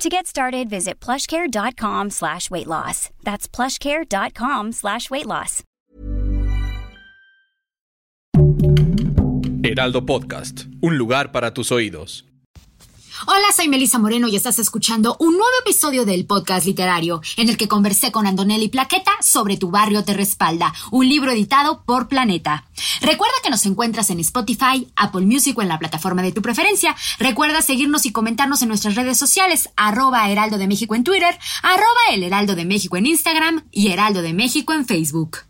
To get started, visit plushcare.com slash weight loss. That's plushcare.com slash weight loss. Heraldo Podcast, un lugar para tus oídos. Hola, soy Melisa Moreno y estás escuchando un nuevo episodio del podcast literario en el que conversé con Andonelli Plaqueta sobre Tu barrio te respalda, un libro editado por Planeta. Recuerda que nos encuentras en Spotify, Apple Music o en la plataforma de tu preferencia. Recuerda seguirnos y comentarnos en nuestras redes sociales, arroba Heraldo de México en Twitter, arroba El Heraldo de México en Instagram y Heraldo de México en Facebook.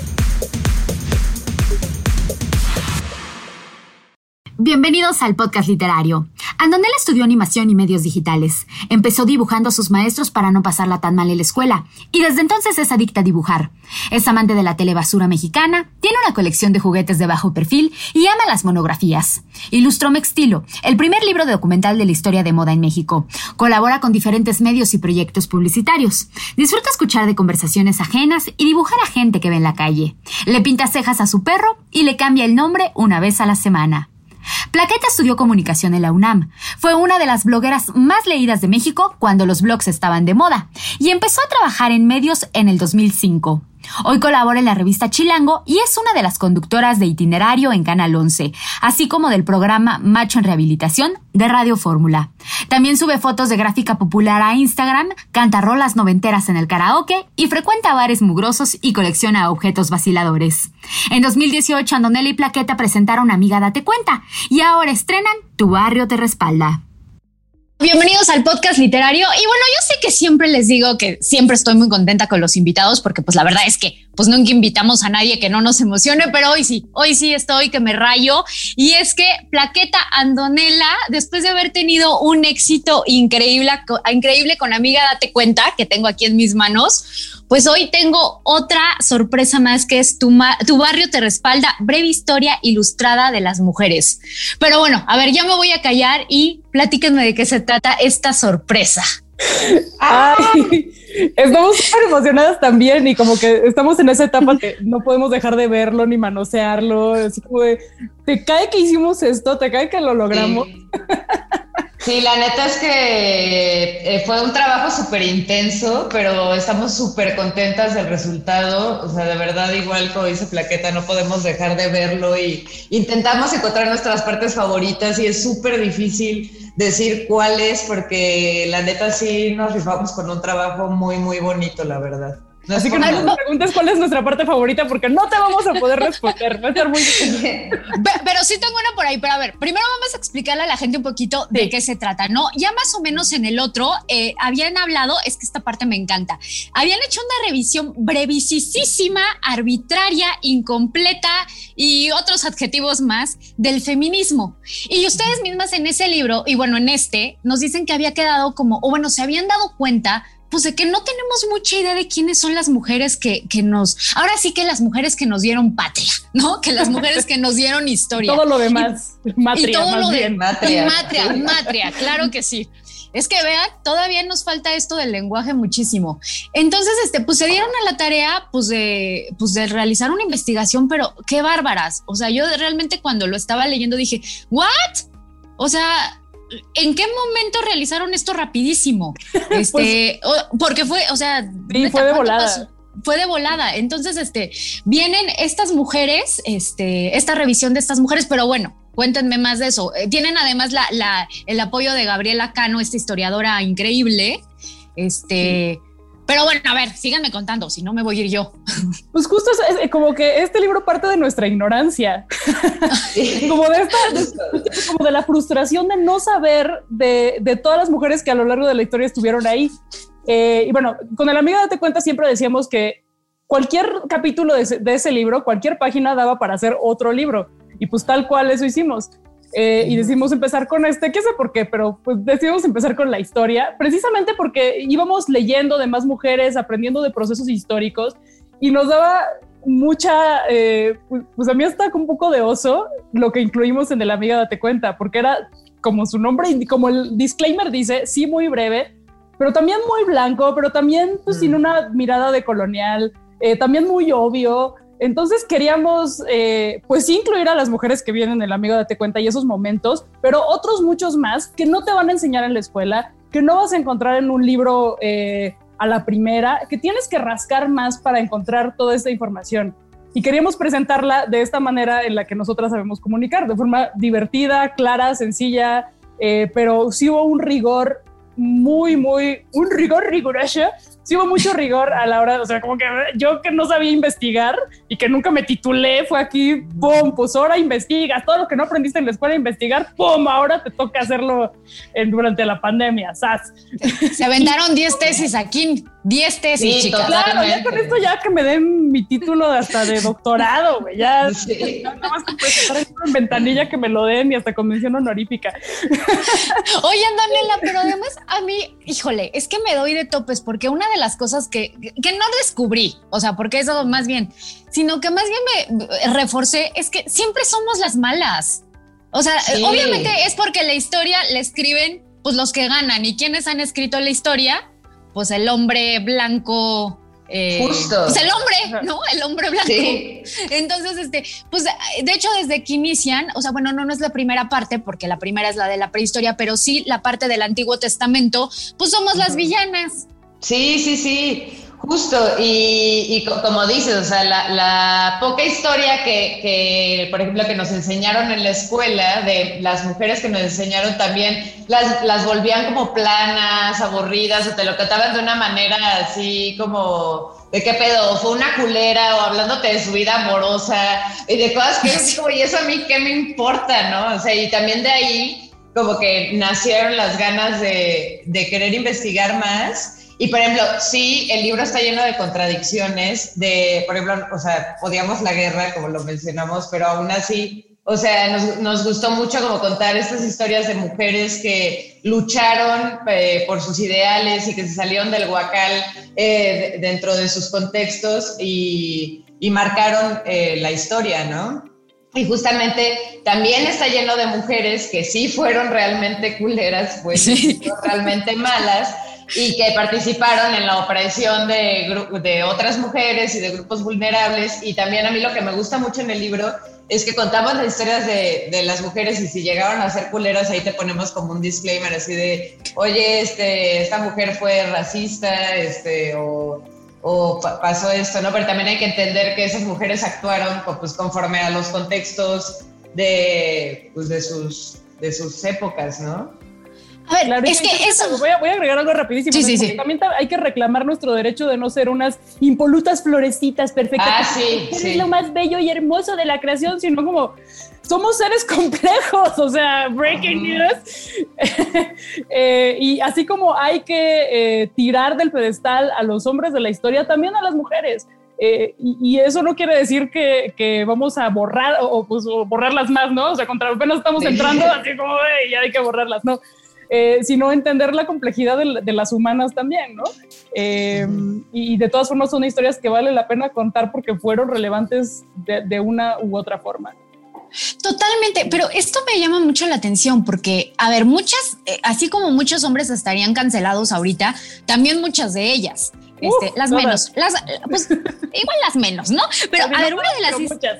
Bienvenidos al podcast literario. Andonela estudió animación y medios digitales. Empezó dibujando a sus maestros para no pasarla tan mal en la escuela, y desde entonces es adicta a dibujar. Es amante de la telebasura mexicana, tiene una colección de juguetes de bajo perfil y ama las monografías. Ilustró Mextilo, el primer libro documental de la historia de moda en México. Colabora con diferentes medios y proyectos publicitarios. Disfruta escuchar de conversaciones ajenas y dibujar a gente que ve en la calle. Le pinta cejas a su perro y le cambia el nombre una vez a la semana. Plaqueta estudió comunicación en la UNAM. Fue una de las blogueras más leídas de México cuando los blogs estaban de moda y empezó a trabajar en medios en el 2005. Hoy colabora en la revista Chilango y es una de las conductoras de itinerario en Canal 11, así como del programa Macho en Rehabilitación de Radio Fórmula. También sube fotos de gráfica popular a Instagram, canta rolas noventeras en el karaoke y frecuenta bares mugrosos y colecciona objetos vaciladores. En 2018, Andonella y Plaqueta presentaron Amiga Date Cuenta y ahora estrenan Tu Barrio Te Respalda. Bienvenidos al podcast literario. Y bueno, yo sé que siempre les digo que siempre estoy muy contenta con los invitados porque pues la verdad es que pues nunca invitamos a nadie que no nos emocione, pero hoy sí, hoy sí estoy que me rayo. Y es que Plaqueta Andonela, después de haber tenido un éxito increíble, increíble con Amiga Date Cuenta, que tengo aquí en mis manos, pues hoy tengo otra sorpresa más que es tu, tu, barrio te respalda, breve historia ilustrada de las mujeres. Pero bueno, a ver, ya me voy a callar y platíquenme de qué se trata esta sorpresa. Ay, estamos súper emocionadas también y como que estamos en esa etapa que no podemos dejar de verlo ni manosearlo, así como de, te cae que hicimos esto, te cae que lo logramos. Sí, la neta es que eh, fue un trabajo súper intenso, pero estamos súper contentas del resultado. O sea, de verdad, igual como dice Plaqueta, no podemos dejar de verlo y intentamos encontrar nuestras partes favoritas y es súper difícil decir cuáles porque la neta sí nos rifamos con un trabajo muy, muy bonito, la verdad. Así que no nos preguntes cuál es nuestra parte favorita porque no te vamos a poder responder. Va a ser muy difícil. Pero, sí tengo una por ahí. Pero a ver, primero vamos a explicarle a la gente un poquito de qué se trata, ¿no? Ya más o menos en el otro eh, habían hablado, es que esta parte me encanta. Habían hecho una revisión brevisísima, arbitraria, incompleta y otros adjetivos más del feminismo. Y ustedes mismas en ese libro, y bueno, en este, nos dicen que había quedado como, o bueno, se habían dado cuenta pues de que no tenemos mucha idea de quiénes son las mujeres que, que, nos, ahora sí que las mujeres que nos dieron patria, ¿no? Que las mujeres que nos dieron historia. todo lo demás, matria, y todo lo De, matria. matria, matria, claro que sí. Es que vean, todavía nos falta esto del lenguaje muchísimo. Entonces, este, pues se dieron a la tarea, pues de, pues de realizar una investigación, pero qué bárbaras. O sea, yo realmente cuando lo estaba leyendo dije, ¿what? O sea, ¿en qué momento realizaron esto rapidísimo? Este, pues, porque fue, o sea, fue de volada. Fue de volada. Entonces, este, vienen estas mujeres, este, esta revisión de estas mujeres, pero bueno, cuéntenme más de eso. Eh, tienen además la, el apoyo de Gabriela Cano, esta historiadora increíble. Este. Pero bueno, a ver, síganme contando, si no me voy a ir yo. Pues justo es, como que este libro parte de nuestra ignorancia, como de esta, como de la frustración de no saber de, de, todas las mujeres que a lo largo de la historia estuvieron ahí. Eh, y bueno, con el amigo Date Cuenta siempre decíamos que cualquier capítulo de ese, de ese libro, cualquier página daba para hacer otro libro. Y pues tal cual eso hicimos. Eh, y decidimos empezar con este, qué sé por qué, pero pues decidimos empezar con la historia, precisamente porque íbamos leyendo de más mujeres, aprendiendo de procesos históricos y nos daba mucha, eh, pues, pues, a mí está un poco de oso lo que incluimos en el Amiga Date Cuenta, porque era como su nombre, como el disclaimer dice, sí muy breve, pero también muy blanco, pero también pues sin mm. una mirada de colonial, eh, también muy obvio, entonces queríamos, eh, pues sí, incluir a las mujeres que vienen el amigo Date Cuenta y esos momentos, pero otros muchos más que no te van a enseñar en la escuela, que no vas a encontrar en un libro eh, a la primera, que tienes que rascar más para encontrar toda esta información. Y queríamos presentarla de esta manera en la que nosotras sabemos comunicar, de forma divertida, clara, sencilla, eh, pero sí hubo un rigor muy, muy, un rigor riguroso sí hubo mucho rigor a la hora, o sea, como que yo que no sabía investigar y que nunca me titulé, fue aquí, ¡pum! Pues ahora investigas, todo lo que no aprendiste en la escuela investigar, ¡pum! Ahora te toca hacerlo durante la pandemia, ¡sas! Se aventaron 10 tesis aquí, 10 tesis, chicas. Claro, ya con esto ya que me den mi título hasta de doctorado, güey, ya, nada más que en ventanilla que me lo den y hasta convención honorífica. Oye, Daniela, pero además a mí, híjole, es que me doy de topes porque una de las cosas que, que no descubrí, o sea, porque eso más bien, sino que más bien me reforcé, es que siempre somos las malas. O sea, obviamente es porque la historia la escriben pues los que ganan y quienes han escrito la historia, pues el hombre blanco eh, Justo. Pues el hombre, ¿no? El hombre blanco. Entonces, este, pues de hecho, desde que inician, o sea, bueno, no, no es la primera parte, porque la primera es la de la prehistoria, pero sí la parte del Antiguo Testamento, pues somos las villanas. Sí, sí, sí. Justo, y, como dices, o sea, la, poca historia que, por ejemplo, que nos enseñaron en la escuela, de las mujeres que nos enseñaron también, las, las volvían como planas, aburridas, o te lo contaban de una manera así como, ¿de qué pedo? Fue una culera, o hablándote de su vida amorosa, y de cosas que es como, y eso a mí qué me importa, ¿no? O sea, y también de ahí como que nacieron las ganas de, de querer investigar más y por ejemplo, sí, el libro está lleno de contradicciones, de, por ejemplo, o sea, odiamos la guerra, como lo mencionamos, pero aún así, o sea, nos, nos gustó mucho como contar estas historias de mujeres que lucharon eh, por sus ideales y que se salieron del huacal eh, dentro de sus contextos y, y marcaron eh, la historia, ¿no? Y justamente también está lleno de mujeres que sí fueron realmente culeras, pues realmente malas, y que participaron en la operación de, de otras mujeres y de grupos vulnerables. Y también a mí lo que me gusta mucho en el libro es que contamos las historias de, de, las mujeres y si llegaron a ser culeras, ahí te ponemos como un disclaimer así de, oye, este, esta mujer fue racista, este, o, o pasó esto, ¿no? Pero también hay que entender que esas mujeres actuaron pues, conforme a los contextos de, pues, de, sus, de sus épocas, ¿no? A ver, es que eso. Voy a, agregar algo rapidísimo. Sí, sí, sí. También hay que reclamar nuestro derecho de no ser unas impolutas florecitas perfectas. Ah, sí, Es lo más bello y hermoso de la creación, sino como somos seres complejos, o sea, breaking news. Eh, y así como hay que eh, tirar del pedestal a los hombres de la historia, también a las mujeres. Eh, y, eso no quiere decir que, vamos a borrar o, pues, borrarlas más, ¿no? O sea, contra apenas estamos entrando, así como, ya hay que borrarlas, ¿no? Eh, sino entender la complejidad de, las humanas también, ¿no? Eh, y de todas formas son historias que vale la pena contar porque fueron relevantes de, una u otra forma. Totalmente, pero esto me llama mucho la atención porque, a ver, muchas, eh, así como muchos hombres estarían cancelados ahorita, también muchas de ellas. Este, las menos, las, pues igual las menos, ¿no? Pero a ver, una de las Muchas,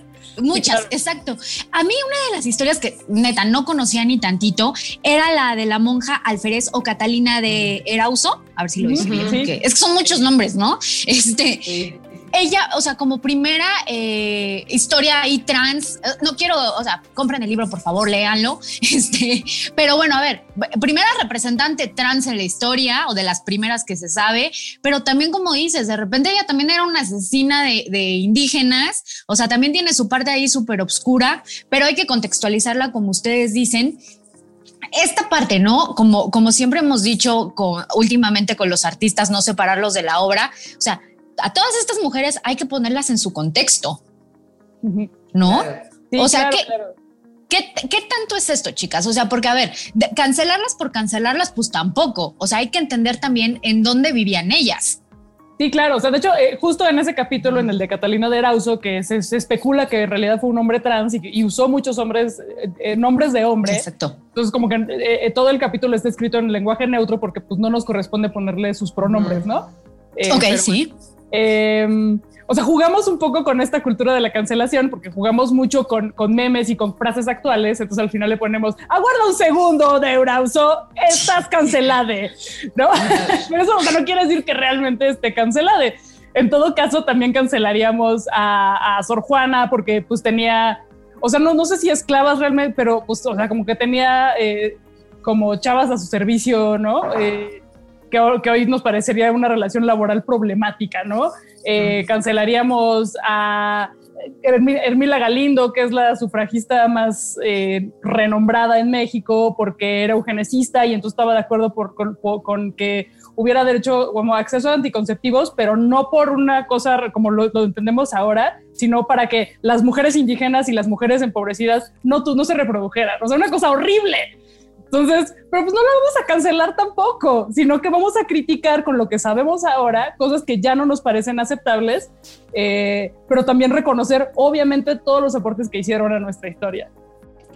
exacto. A mí una de las historias que neta no conocía ni tantito era la de la monja Alférez o Catalina de Erauso. A ver si lo dije bien, es que son muchos nombres, ¿no? Este. Ella, o sea, como primera eh, historia ahí trans, eh, no quiero, o sea, compren el libro, por favor, léanlo. Este, pero bueno, a ver, primera representante trans en la historia o de las primeras que se sabe, pero también como dices, de repente ella también era una asesina de, indígenas, o sea, también tiene su parte ahí súper obscura, pero hay que contextualizarla como ustedes dicen esta parte, ¿no? Como, como siempre hemos dicho últimamente con los artistas, no separarlos de la obra. O sea, a todas estas mujeres hay que ponerlas en su contexto, ¿no? o sea, ¿qué, ¿qué, tanto es esto, chicas? O sea, porque a ver, cancelarlas por cancelarlas, pues tampoco. O sea, hay que entender también en dónde vivían ellas. Sí, claro. O sea, de hecho, eh, justo en ese capítulo, en el de Catalina de Erauso, que se, especula que en realidad fue un hombre trans y, usó muchos hombres, eh, eh, nombres de hombre. Exacto. Entonces, como que todo el capítulo está escrito en lenguaje neutro porque pues no nos corresponde ponerle sus pronombres, ¿no? ok, sí. Em, o sea, jugamos un poco con esta cultura de la cancelación porque jugamos mucho con, con, memes y con frases actuales. Entonces al final le ponemos, aguarda un segundo, de Eurauso, estás cancelade, ¿no? Pero eso no quiere decir que realmente esté cancelade. En todo caso, también cancelaríamos a, a Sor Juana porque pues tenía, o sea, no, no sé si esclavas realmente, pero pues, o sea, como que tenía eh, como chavas a su servicio, ¿no? Eh, que, hoy nos parecería una relación laboral problemática, ¿no? Eh, cancelaríamos a Hermila Galindo, que es la sufragista más eh, renombrada en México porque era eugenicista y entonces estaba de acuerdo con, que hubiera derecho como acceso a anticonceptivos, pero no por una cosa como lo, entendemos ahora, sino para que las mujeres indígenas y las mujeres empobrecidas no, no se reprodujeran. O sea, una cosa horrible. Entonces, pero pues no lo vamos a cancelar tampoco, sino que vamos a criticar con lo que sabemos ahora, cosas que ya no nos parecen aceptables, eh, pero también reconocer obviamente todos los aportes que hicieron a nuestra historia.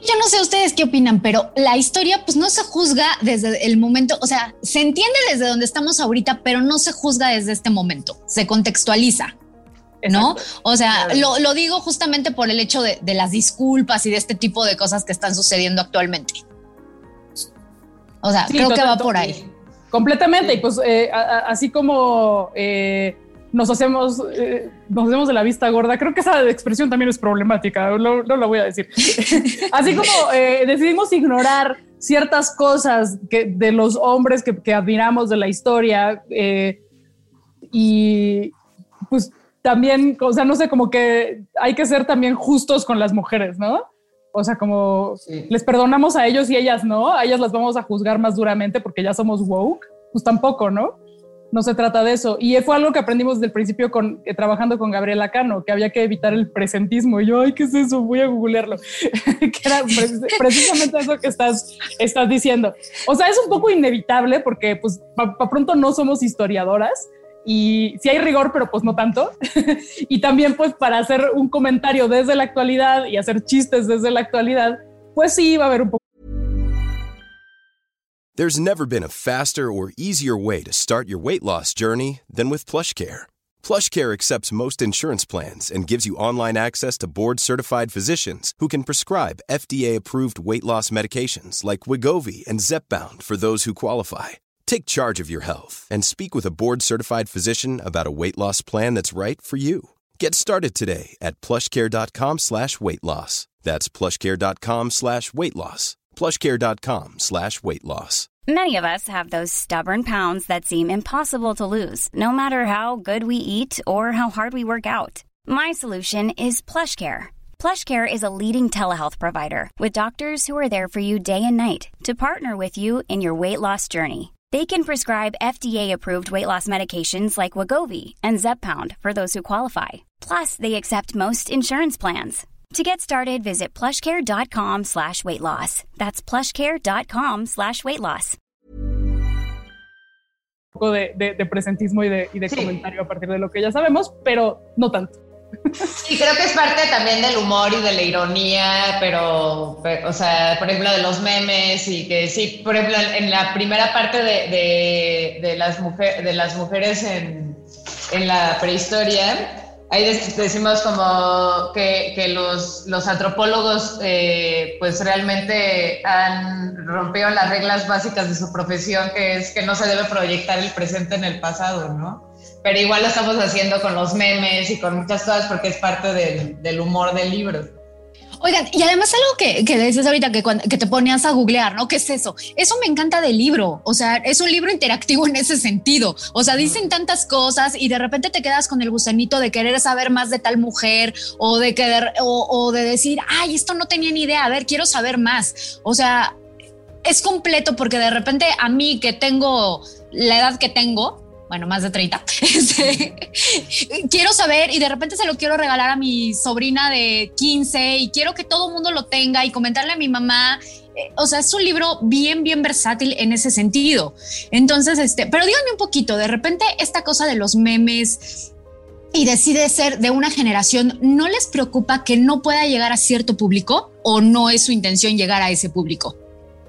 Yo no sé ustedes qué opinan, pero la historia pues no se juzga desde el momento, o sea, se entiende desde donde estamos ahorita, pero no se juzga desde este momento, se contextualiza. ¿no? O sea, lo, digo justamente por el hecho de, de, las disculpas y de este tipo de cosas que están sucediendo actualmente. O sea, creo que va por ahí. Completamente. Y pues eh, así como eh, nos hacemos, eh, nos hacemos de la vista gorda, creo que esa expresión también es problemática, no, lo voy a decir. así como decidimos ignorar ciertas cosas que, de los hombres que, que admiramos de la historia y pues también, o sea, no sé, como que hay que ser también justos con las mujeres, ¿no? O sea, como les perdonamos a ellos y ellas no, a ellas las vamos a juzgar más duramente porque ya somos woke, pues tampoco, ¿no? No se trata de eso. Y fue algo que aprendimos desde el principio con, eh, trabajando con Gabriela Cano, que había que evitar el presentismo. Y yo, ay, ¿qué es eso? Voy a googlearlo. que era precisamente eso que estás, estás diciendo. O sea, es un poco inevitable porque, pues, para pronto no somos historiadoras, y sí hay rigor, pero pues no tanto. y también pues para hacer un comentario desde la actualidad y hacer chistes desde la actualidad, pues sí va a haber un poco. There's never been a faster or easier way to start your weight loss journey than with PlushCare. PlushCare accepts most insurance plans and gives you online access to board-certified physicians who can prescribe FDA-approved weight loss medications like Wigovi and Zepbound for those who qualify. Take charge of your health and speak with a board certified physician about a weight loss plan that's right for you. Get started today at plushcare.com slash weight loss. That's plushcare.com slash weight loss. Plushcare.com slash weight loss. Many of us have those stubborn pounds that seem impossible to lose, no matter how good we eat or how hard we work out. My solution is PlushCare. PlushCare is a leading telehealth provider with doctors who are there for you day and night to partner with you in your weight loss journey. They can prescribe FDA-approved weight loss medications like Wagovi and Zepbound for those who qualify. Plus, they accept most insurance plans. To get started, visit plushcare.com slash weight loss. That's plushcare.com slash weight loss. Un poco de, de, de presentismo y de, y de sí. comentario a partir de lo que ya sabemos, pero no tanto. Sí, creo que es parte también del humor y de la ironía, pero, o sea, por ejemplo, de los memes y que sí, por ejemplo, en la primera parte de, de, las, mujer, de las mujeres en, en la prehistoria, ahí decimos como que, los, los, antropólogos eh, pues realmente han rompido las reglas básicas de su profesión, que es que no se debe proyectar el presente en el pasado, ¿no? Pero igual lo estamos haciendo con los memes y con muchas cosas porque es parte del, humor del libro. Oigan, y además algo que, que decías ahorita que, que te ponías a googlear, ¿no? ¿Qué es eso? Eso me encanta del libro. O sea, es un libro interactivo en ese sentido. O sea, dicen tantas cosas y de repente te quedas con el gusanito de querer saber más de tal mujer o de querer, o, o de decir, ay, esto no tenía ni idea. A ver, quiero saber más. O sea, es completo porque de repente a mí que tengo la edad que tengo, bueno, más de 30, este, quiero saber y de repente se lo quiero regalar a mi sobrina de 15 y quiero que todo el mundo lo tenga y comentarle a mi mamá. Eh, o sea, es un libro bien, bien versátil en ese sentido. Entonces, este, pero díganme un poquito, de repente esta cosa de los memes y decide ser de una generación, ¿no les preocupa que no pueda llegar a cierto público o no es su intención llegar a ese público?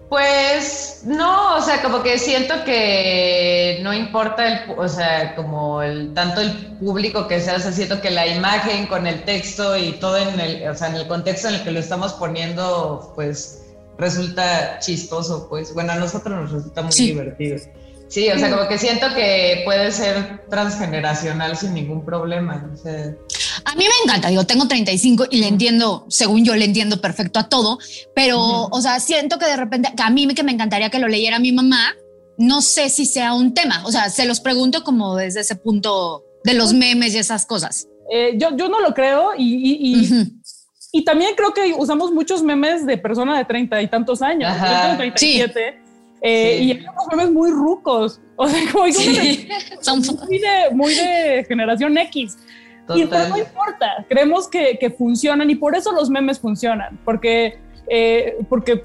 Pues no, o sea, como que siento que no importa el, o sea, como el tanto el público que sea, o sea, siento que la imagen con el texto y todo en el, o sea, en el contexto en el que lo estamos poniendo, pues resulta chistoso, pues bueno, a nosotros nos resulta muy divertido. Sí, o sea, como que siento que puede ser transgeneracional sin ningún problema. O sea. A mí me encanta, digo, tengo 35 y le entiendo, según yo le entiendo perfecto a todo, pero, o sea, siento que de repente, que a mí que me encantaría que lo leyera mi mamá, no sé si sea un tema, o sea, se los pregunto como desde ese punto de los memes y esas cosas. Eh, yo, yo no lo creo y, y, y, también creo que usamos muchos memes de persona de 30 y tantos años, yo tengo 37. Eh, y hay unos memes muy rucos, o sea, como Son muy de, muy de generación X. Y pues no importa, creemos que, que, funcionan y por eso los memes funcionan, porque, eh, porque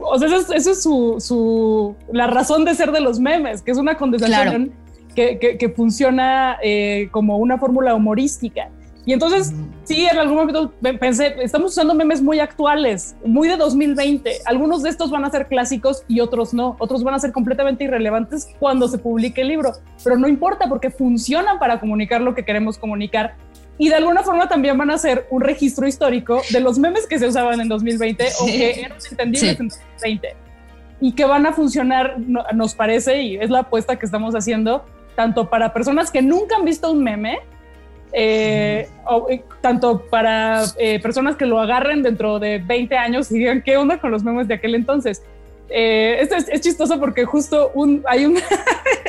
o sea, esa es, su, su, la razón de ser de los memes, que es una condensación que, que, que, funciona eh, como una fórmula humorística. Y entonces, sí, en algún momento pensé, estamos usando memes muy actuales, muy de 2020. Algunos de estos van a ser clásicos y otros no. Otros van a ser completamente irrelevantes cuando se publique el libro. Pero no importa porque funcionan para comunicar lo que queremos comunicar. Y de alguna forma también van a ser un registro histórico de los memes que se usaban en 2020 o que eran entendibles en 2020. Y que van a funcionar, nos parece, y es la apuesta que estamos haciendo, tanto para personas que nunca han visto un meme, eh, eh, tanto para eh, personas que lo agarren dentro de 20 años y digan qué onda con los memes de aquel entonces. esto es, chistoso porque justo un, hay un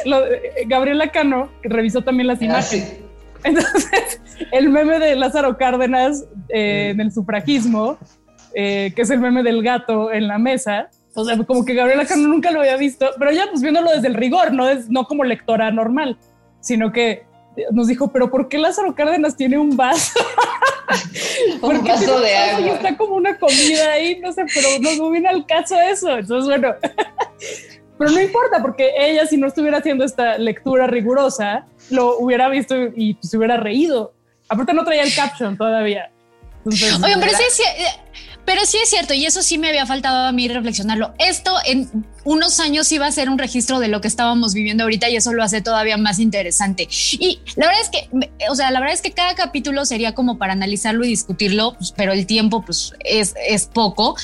Gabriela Cano que revisó también las ah, imágenes. Entonces, el meme de Lázaro Cárdenas en el sufragismo, que es el meme del gato en la mesa, o sea, como que Gabriela Cano nunca lo había visto, pero ya pues viéndolo desde el rigor, no, es, no como lectora normal, sino que nos dijo, pero ¿por qué Lázaro Cárdenas tiene un vaso? un vaso de agua. Y está como una comida ahí, no sé, pero no viene al caso eso. Entonces, bueno, pero no importa, porque ella, si no estuviera haciendo esta lectura rigurosa, lo hubiera visto y se hubiera reído. Aparte, no traía el caption todavía. Oigan, pero sí, pero sí es cierto, y eso sí me había faltado a mí reflexionarlo. Esto en unos años iba a ser un registro de lo que estábamos viviendo ahorita y eso lo hace todavía más interesante. Y la verdad es que, o sea, la verdad es que cada capítulo sería como para analizarlo y discutirlo, pues, pero el tiempo pues es, es poco.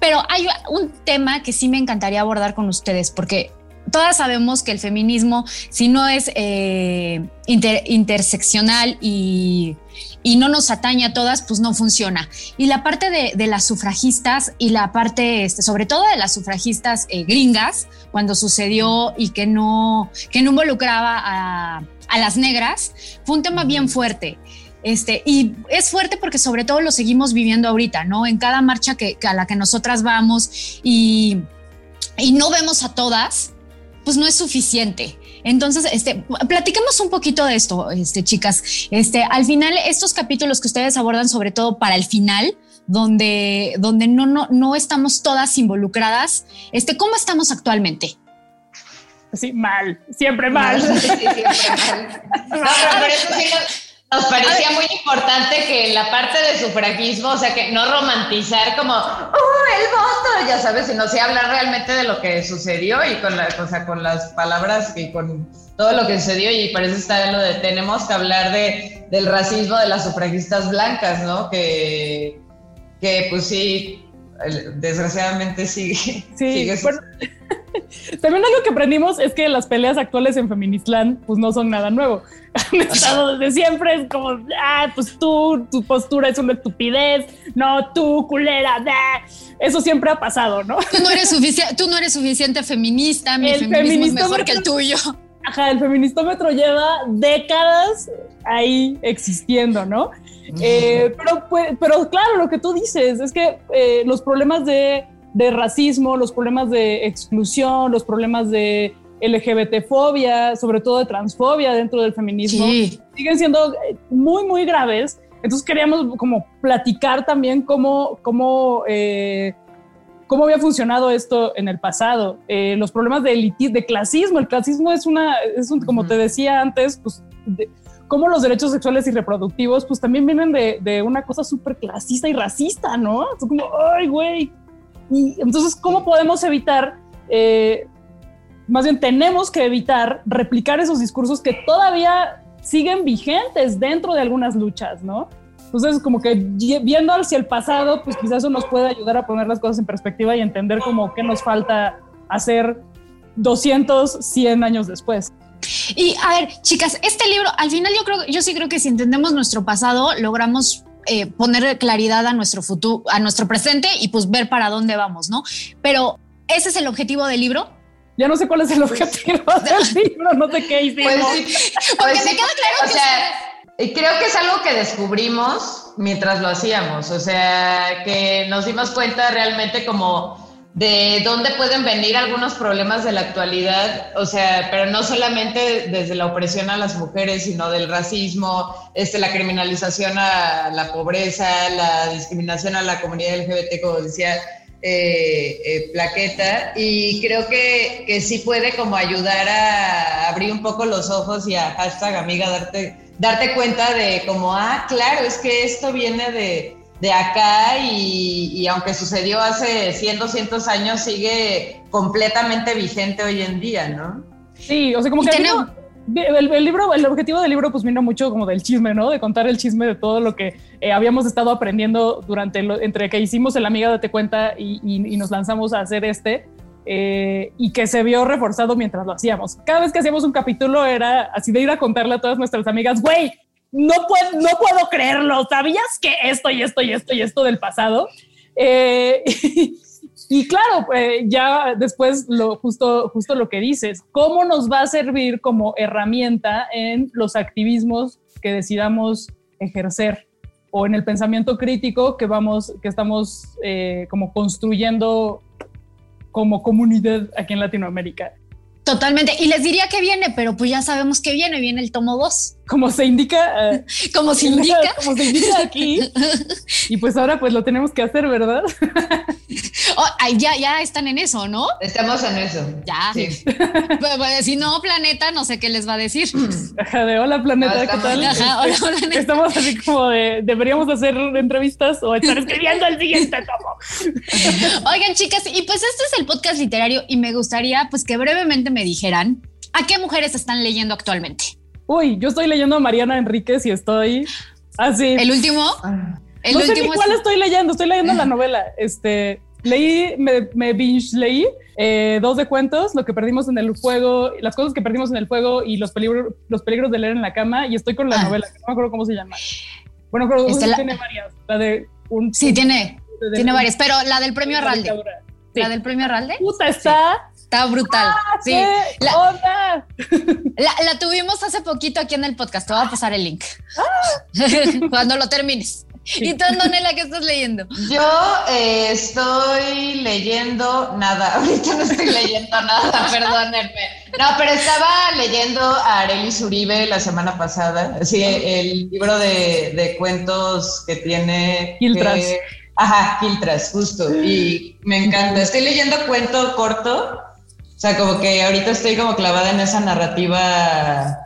Pero hay un tema que sí me encantaría abordar con ustedes porque todas sabemos que el feminismo, si no es eh, interseccional y, no nos atañe a todas, pues no funciona. Y la parte de, las sufragistas y la parte, este, sobre todo de las sufragistas eh, gringas, cuando sucedió y que no, que no involucraba a, las negras, fue un tema bien fuerte. Este, y es fuerte porque sobre todo lo seguimos viviendo ahorita, ¿no? En cada marcha que, a la que nosotras vamos y, y no vemos a todas, pues no es suficiente. Entonces, este, platiquemos un poquito de esto, este, chicas. Este, al final, estos capítulos que ustedes abordan, sobre todo para el final, donde, donde no, no, no estamos todas involucradas, este, ¿cómo estamos actualmente? Sí, mal, siempre mal. Sí, siempre mal. No, pero eso sí nos parecía muy importante que la parte de sufragismo, o sea, que no romantizar como, el voto, ya sabes, sino sí hablar realmente de lo que sucedió y con, la, o con las palabras y con todo lo que sucedió y parece estar en lo de tenemos que hablar de, del racismo de las sufragistas blancas, ¿no? Que, que pues sí, desgraciadamente sigue. Sí, sigue también algo que aprendimos es que las peleas actuales en Feministland pues no son nada nuevo. Han estado desde siempre, es como, ah, pues tú, tu postura es una estupidez, no, tú, culera, eso siempre ha pasado, ¿no? Tú no eres, tú no eres suficiente feminista, mi feminismo es mejor que el tuyo. Ajá, el feministómetro lleva décadas ahí existiendo, ¿no? Eh, pero, pues, pero claro, lo que tú dices es que eh, los problemas de, racismo, los problemas de exclusión, los problemas de LGBT-fobia, sobre todo de transfobia dentro del feminismo, siguen siendo eh, muy, muy graves. Entonces queríamos como platicar también cómo, cómo cómo había funcionado esto en el pasado, los problemas de elitismo, de clasismo. El clasismo es una, es un, como te decía antes, pues cómo los derechos sexuales y reproductivos, pues también vienen de, de una cosa súper clasista y racista, ¿no? Es como, ay, güey. Y entonces, ¿cómo podemos evitar, eh, más bien tenemos que evitar replicar esos discursos que todavía siguen vigentes dentro de algunas luchas, ¿no? Entonces, como que viendo hacia el pasado, pues quizás eso nos puede ayudar a poner las cosas en perspectiva y entender como qué nos falta hacer 200, 100 años después. Y a ver, chicas, este libro, al final yo creo, yo sí creo que si entendemos nuestro pasado, logramos eh, poner claridad a nuestro futuro, a nuestro presente y pues ver para dónde vamos, ¿no? Pero ese es el objetivo del libro. Ya no sé cuál es el objetivo del libro, no sé qué hicimos. Pues Porque me queda claro o sea, y creo que es algo que descubrimos mientras lo hacíamos, o sea, que nos dimos cuenta realmente como de dónde pueden venir algunos problemas de la actualidad, o sea, pero no solamente desde la opresión a las mujeres, sino del racismo, este, la criminalización a la pobreza, la discriminación a la comunidad LGBT, como decía eh, eh, Plaqueta, y creo que, que sí puede como ayudar a abrir un poco los ojos y a hashtag amiga darte, darte cuenta de como, ah, claro, es que esto viene de de acá y, aunque sucedió hace 100, 200 años, sigue completamente vigente hoy en día, ¿no? Sí, o sea, como que el, libro, el objetivo del libro pues vino mucho como del chisme, ¿no? De contar el chisme de todo lo que eh, habíamos estado aprendiendo durante, lo, entre que hicimos el Amiga Date Cuenta y, nos lanzamos a hacer este. Eh, y que se vio reforzado mientras lo hacíamos. Cada vez que hacíamos un capítulo era así de ir a contarle a todas nuestras amigas, güey, no puedo, no puedo creerlo. ¿Sabías que esto y esto y esto y esto del pasado? Eh, y, claro, pues, ya después lo justo, justo lo que dices, ¿cómo nos va a servir como herramienta en los activismos que decidamos ejercer o en el pensamiento crítico que vamos, que estamos eh, como construyendo como comunidad aquí en Latinoamérica? Totalmente. Y les diría que viene, pero pues ya sabemos que viene, viene el tomo 2. Como se indica. Eh, como se indica. como se indica aquí. y pues ahora pues lo tenemos que hacer, ¿verdad? oh, ya, ya están en eso, ¿no? Estamos en eso. Ya. Sí. Si no, planeta, no sé qué les va a decir. Ajá, de hola planeta, ¿qué tal? Ajá, hola, planeta. Estamos así como de, deberíamos hacer entrevistas o estar escribiendo el siguiente tomo. Oigan, chicas, y pues este es el podcast literario y me gustaría pues que brevemente me dijeran a qué mujeres están leyendo actualmente. Uy, yo estoy leyendo a Mariana Enríquez y estoy así. ¿El último? Ah. ¿El no sé ni cuál estoy leyendo, estoy leyendo la novela. Este, leí, me, me binge leí eh, dos de cuentos, lo que perdimos en el fuego, las cosas que perdimos en el fuego y los peligros, los peligros de leer en la cama y estoy con la ah. novela, no me acuerdo cómo se llama. Bueno, creo que tiene varias. La de un... Sí, tiene, tiene varias, pero la del premio Arralde. La del premio Arralde. Puta, está... Está brutal. Ah, sí. La, la, tuvimos hace poquito aquí en el podcast. Te voy a pasar el link. Ah. Cuando lo termines. ¿Y tú, Antonella, qué estás leyendo? Yo eh, estoy leyendo nada. Ahorita no estoy leyendo nada, perdónenme. No, pero estaba leyendo a Arelis Uribe la semana pasada. Sí, el libro de, cuentos que tiene. Filtras. ajá, Filtras, justo. Y me encanta. Estoy leyendo cuento corto sea, como que ahorita estoy como clavada en esa narrativa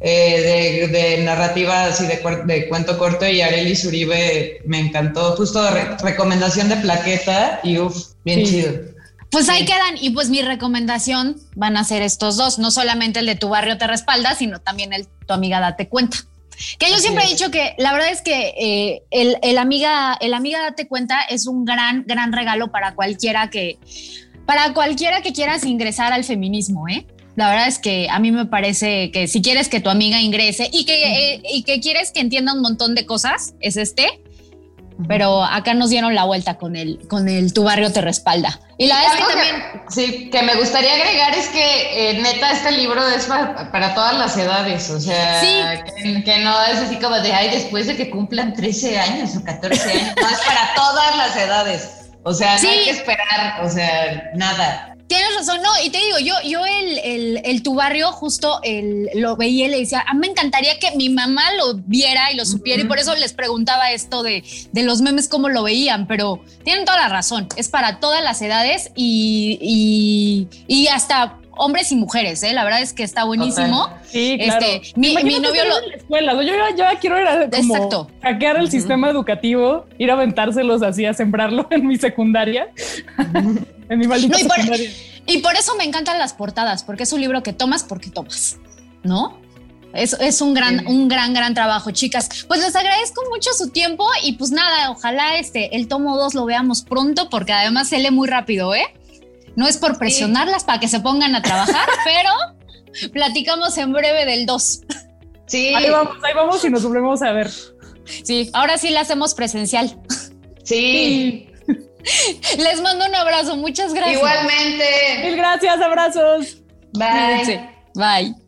eh, de, narrativa así de, de, cuento corto y Areli Uribe me encantó. Justo recomendación de plaqueta y uff, bien chido. Pues ahí quedan y pues mi recomendación van a ser estos dos, no solamente el de tu barrio te respalda, sino también el tu amiga date cuenta. Que yo siempre he dicho que la verdad es que eh, el, el, amiga, el amiga date cuenta es un gran, gran regalo para cualquiera que, para cualquiera que quieras ingresar al feminismo, ¿eh? La verdad es que a mí me parece que si quieres que tu amiga ingrese y que, eh, y que quieres que entienda un montón de cosas, es este. Pero acá nos dieron la vuelta con el, con el Tu barrio te respalda. Y la verdad es que también. sí, que me gustaría agregar es que eh, neta, este libro es para, todas las edades. O sea, que, no es así como de ay, después de que cumplan 13 años o 14 años. no, es para todas las edades. O sea, no hay que esperar, o sea, nada. Tienes razón, no, y te digo, yo, yo el, el, tu barrio justo el, lo veía y le decía, a mí me encantaría que mi mamá lo viera y lo supiera, y por eso les preguntaba esto de, de, los memes, cómo lo veían, pero tienen toda la razón, es para todas las edades y, y, y hasta hombres y mujeres, ¿eh? La verdad es que está buenísimo. Sí, claro. Este, mi, novio lo... En la escuela, yo ya, quiero ir a Exacto. hackear el sistema educativo, ir a aventárselos así, a sembrarlo en mi secundaria. en mi maldita y por, secundaria. Y por eso me encantan las portadas, porque es un libro que tomas porque tomas, ¿no? Es, es, un gran, un gran, gran trabajo, chicas. Pues les agradezco mucho su tiempo y pues nada, ojalá este, el tomo 2 lo veamos pronto porque además se lee muy rápido, ¿eh? No es por presionarlas para que se pongan a trabajar, pero platicamos en breve del 2. Sí. Ahí vamos, ahí vamos y nos volvemos a ver. Sí, ahora sí la hacemos presencial. Sí. Les mando un abrazo, muchas gracias. Igualmente. Mil gracias, abrazos. Bye. Bye.